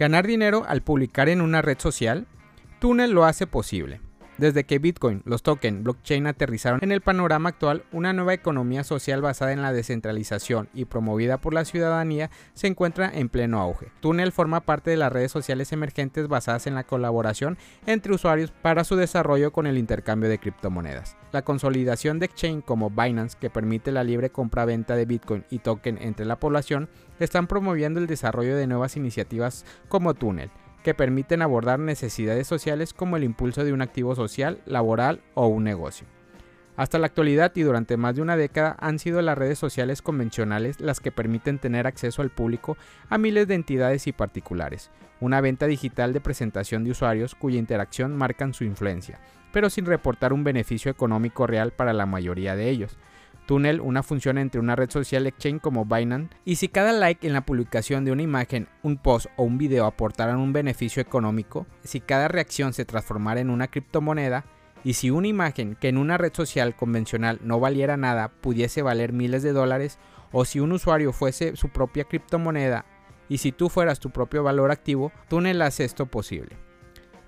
Ganar dinero al publicar en una red social, Tunnel lo hace posible. Desde que Bitcoin, los tokens, blockchain aterrizaron en el panorama actual, una nueva economía social basada en la descentralización y promovida por la ciudadanía se encuentra en pleno auge. Tunnel forma parte de las redes sociales emergentes basadas en la colaboración entre usuarios para su desarrollo con el intercambio de criptomonedas. La consolidación de exchange como Binance, que permite la libre compra-venta de Bitcoin y token entre la población, están promoviendo el desarrollo de nuevas iniciativas como Tunnel que permiten abordar necesidades sociales como el impulso de un activo social, laboral o un negocio. Hasta la actualidad y durante más de una década han sido las redes sociales convencionales las que permiten tener acceso al público a miles de entidades y particulares, una venta digital de presentación de usuarios cuya interacción marcan su influencia, pero sin reportar un beneficio económico real para la mayoría de ellos. Tunnel una función entre una red social exchange como Binance y si cada like en la publicación de una imagen, un post o un video aportaran un beneficio económico, si cada reacción se transformara en una criptomoneda, y si una imagen que en una red social convencional no valiera nada pudiese valer miles de dólares, o si un usuario fuese su propia criptomoneda, y si tú fueras tu propio valor activo, Tunnel hace esto posible.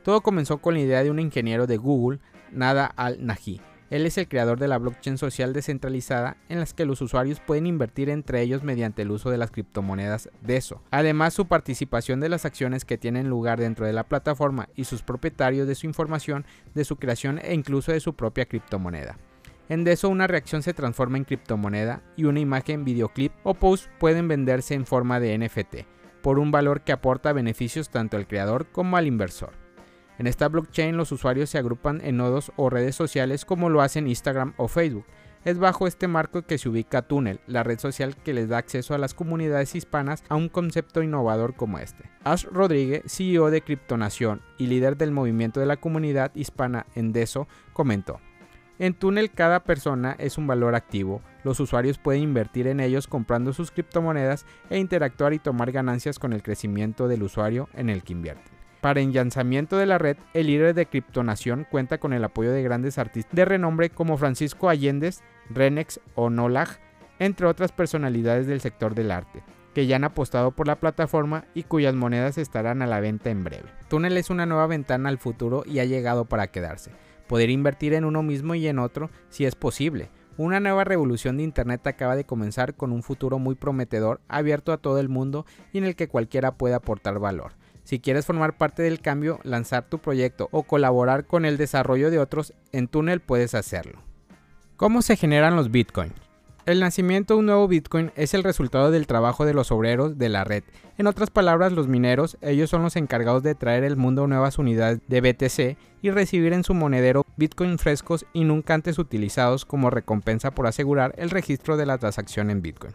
Todo comenzó con la idea de un ingeniero de Google, Nada al-Naji, él es el creador de la blockchain social descentralizada en las que los usuarios pueden invertir entre ellos mediante el uso de las criptomonedas DESO. Además, su participación de las acciones que tienen lugar dentro de la plataforma y sus propietarios de su información, de su creación e incluso de su propia criptomoneda. En DESO una reacción se transforma en criptomoneda y una imagen, videoclip o post pueden venderse en forma de NFT, por un valor que aporta beneficios tanto al creador como al inversor. En esta blockchain los usuarios se agrupan en nodos o redes sociales como lo hacen Instagram o Facebook. Es bajo este marco que se ubica Tunnel, la red social que les da acceso a las comunidades hispanas a un concepto innovador como este. Ash Rodríguez, CEO de Criptonación y líder del movimiento de la comunidad hispana en DESO, comentó. En Tunnel cada persona es un valor activo. Los usuarios pueden invertir en ellos comprando sus criptomonedas e interactuar y tomar ganancias con el crecimiento del usuario en el que invierten. Para el lanzamiento de la red, el líder de Criptonación cuenta con el apoyo de grandes artistas de renombre como Francisco Allendez, Renex o Nolag, entre otras personalidades del sector del arte, que ya han apostado por la plataforma y cuyas monedas estarán a la venta en breve. Tunnel es una nueva ventana al futuro y ha llegado para quedarse. Poder invertir en uno mismo y en otro si es posible. Una nueva revolución de Internet acaba de comenzar con un futuro muy prometedor, abierto a todo el mundo y en el que cualquiera puede aportar valor. Si quieres formar parte del cambio, lanzar tu proyecto o colaborar con el desarrollo de otros, en Tunnel puedes hacerlo. ¿Cómo se generan los bitcoins? El nacimiento de un nuevo Bitcoin es el resultado del trabajo de los obreros de la red. En otras palabras, los mineros, ellos son los encargados de traer al mundo nuevas unidades de BTC y recibir en su monedero Bitcoin frescos y nunca antes utilizados como recompensa por asegurar el registro de la transacción en Bitcoin.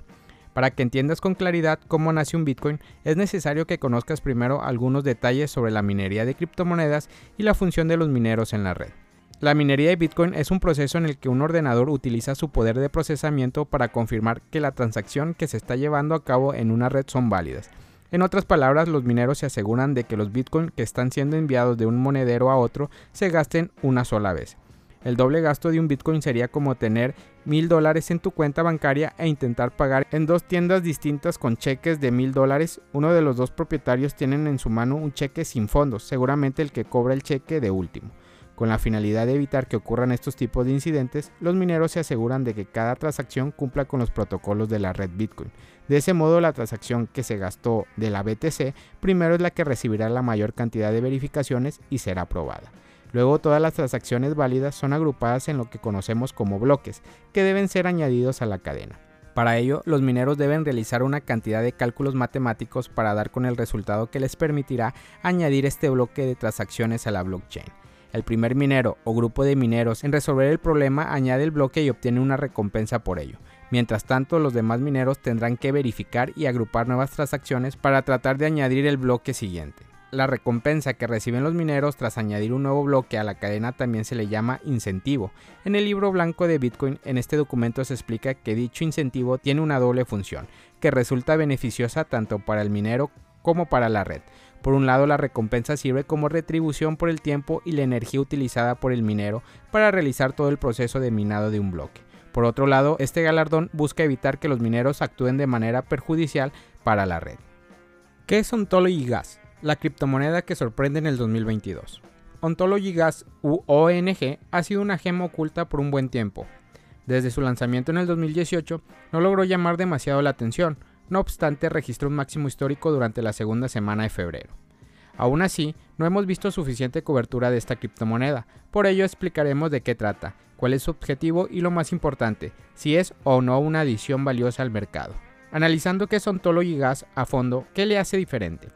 Para que entiendas con claridad cómo nace un Bitcoin, es necesario que conozcas primero algunos detalles sobre la minería de criptomonedas y la función de los mineros en la red. La minería de Bitcoin es un proceso en el que un ordenador utiliza su poder de procesamiento para confirmar que la transacción que se está llevando a cabo en una red son válidas. En otras palabras, los mineros se aseguran de que los Bitcoin que están siendo enviados de un monedero a otro se gasten una sola vez. El doble gasto de un Bitcoin sería como tener mil dólares en tu cuenta bancaria e intentar pagar en dos tiendas distintas con cheques de mil dólares. Uno de los dos propietarios tienen en su mano un cheque sin fondos, seguramente el que cobra el cheque de último. Con la finalidad de evitar que ocurran estos tipos de incidentes, los mineros se aseguran de que cada transacción cumpla con los protocolos de la red Bitcoin. De ese modo, la transacción que se gastó de la BTC primero es la que recibirá la mayor cantidad de verificaciones y será aprobada. Luego todas las transacciones válidas son agrupadas en lo que conocemos como bloques, que deben ser añadidos a la cadena. Para ello, los mineros deben realizar una cantidad de cálculos matemáticos para dar con el resultado que les permitirá añadir este bloque de transacciones a la blockchain. El primer minero o grupo de mineros en resolver el problema añade el bloque y obtiene una recompensa por ello. Mientras tanto, los demás mineros tendrán que verificar y agrupar nuevas transacciones para tratar de añadir el bloque siguiente. La recompensa que reciben los mineros tras añadir un nuevo bloque a la cadena también se le llama incentivo. En el libro blanco de Bitcoin, en este documento se explica que dicho incentivo tiene una doble función, que resulta beneficiosa tanto para el minero como para la red. Por un lado, la recompensa sirve como retribución por el tiempo y la energía utilizada por el minero para realizar todo el proceso de minado de un bloque. Por otro lado, este galardón busca evitar que los mineros actúen de manera perjudicial para la red. ¿Qué es Ontology Gas? La criptomoneda que sorprende en el 2022. Ontology Gas ONG ha sido una gema oculta por un buen tiempo. Desde su lanzamiento en el 2018 no logró llamar demasiado la atención, no obstante registró un máximo histórico durante la segunda semana de febrero. Aún así, no hemos visto suficiente cobertura de esta criptomoneda, por ello explicaremos de qué trata, cuál es su objetivo y lo más importante, si es o no una adición valiosa al mercado. Analizando qué es Ontology Gas a fondo, ¿qué le hace diferente?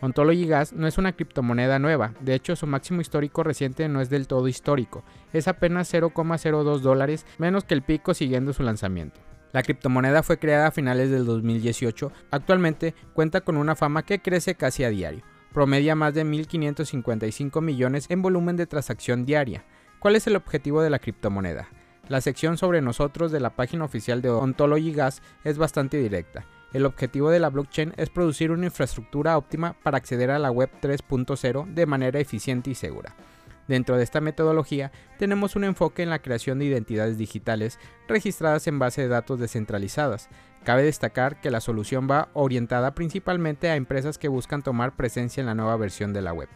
Ontology Gas no es una criptomoneda nueva, de hecho su máximo histórico reciente no es del todo histórico, es apenas 0,02 dólares menos que el pico siguiendo su lanzamiento. La criptomoneda fue creada a finales del 2018, actualmente cuenta con una fama que crece casi a diario, promedia más de 1.555 millones en volumen de transacción diaria. ¿Cuál es el objetivo de la criptomoneda? La sección sobre nosotros de la página oficial de Ontology Gas es bastante directa el objetivo de la blockchain es producir una infraestructura óptima para acceder a la web 3.0 de manera eficiente y segura. Dentro de esta metodología tenemos un enfoque en la creación de identidades digitales registradas en base de datos descentralizadas. Cabe destacar que la solución va orientada principalmente a empresas que buscan tomar presencia en la nueva versión de la web.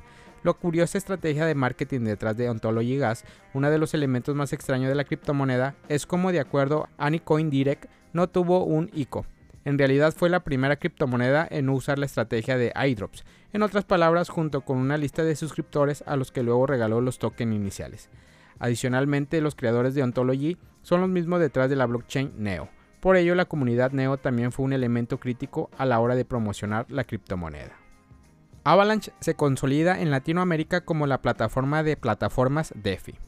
Lo curiosa estrategia de marketing detrás de Ontology Gas, uno de los elementos más extraños de la criptomoneda, es como de acuerdo a Anycoin Direct no tuvo un ICO, en realidad fue la primera criptomoneda en usar la estrategia de iDrops, en otras palabras, junto con una lista de suscriptores a los que luego regaló los tokens iniciales. Adicionalmente, los creadores de Ontology son los mismos detrás de la blockchain Neo. Por ello, la comunidad Neo también fue un elemento crítico a la hora de promocionar la criptomoneda. Avalanche se consolida en Latinoamérica como la plataforma de plataformas DeFi.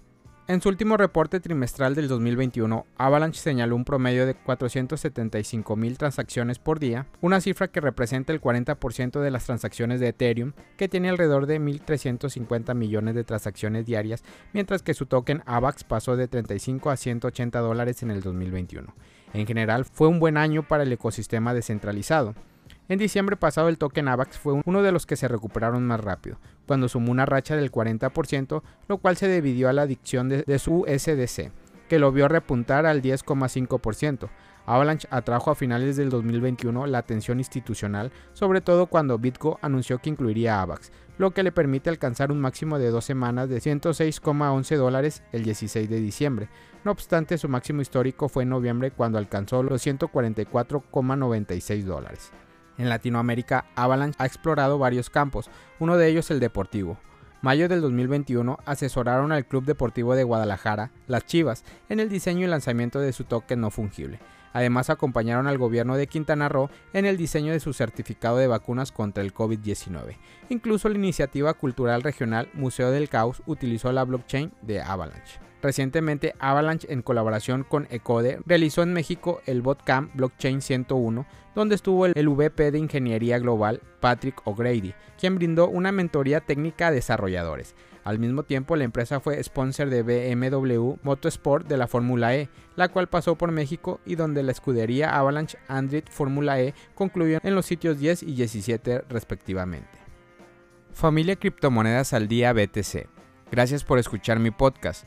En su último reporte trimestral del 2021, Avalanche señaló un promedio de 475 mil transacciones por día, una cifra que representa el 40% de las transacciones de Ethereum, que tiene alrededor de 1.350 millones de transacciones diarias, mientras que su token AVAX pasó de 35 a 180 dólares en el 2021. En general, fue un buen año para el ecosistema descentralizado. En diciembre pasado el token AVAX fue uno de los que se recuperaron más rápido, cuando sumó una racha del 40%, lo cual se debió a la adicción de, su SDC, que lo vio repuntar al 10,5%. Avalanche atrajo a finales del 2021 la atención institucional, sobre todo cuando Bitco anunció que incluiría AVAX, lo que le permite alcanzar un máximo de dos semanas de 106,11 dólares el 16 de diciembre. No obstante, su máximo histórico fue en noviembre cuando alcanzó los 144,96 dólares. En Latinoamérica, Avalanche ha explorado varios campos, uno de ellos el deportivo. Mayo del 2021 asesoraron al Club Deportivo de Guadalajara, las Chivas, en el diseño y lanzamiento de su token no fungible. Además acompañaron al gobierno de Quintana Roo en el diseño de su certificado de vacunas contra el COVID-19. Incluso la iniciativa cultural regional Museo del Caos utilizó la blockchain de Avalanche. Recientemente, Avalanche, en colaboración con Ecode, realizó en México el Botcamp Blockchain 101, donde estuvo el VP de Ingeniería Global, Patrick O'Grady, quien brindó una mentoría técnica a desarrolladores. Al mismo tiempo, la empresa fue sponsor de BMW Motorsport de la Fórmula E, la cual pasó por México y donde la escudería Avalanche Android Fórmula E concluyó en los sitios 10 y 17 respectivamente. Familia Criptomonedas al Día BTC. Gracias por escuchar mi podcast.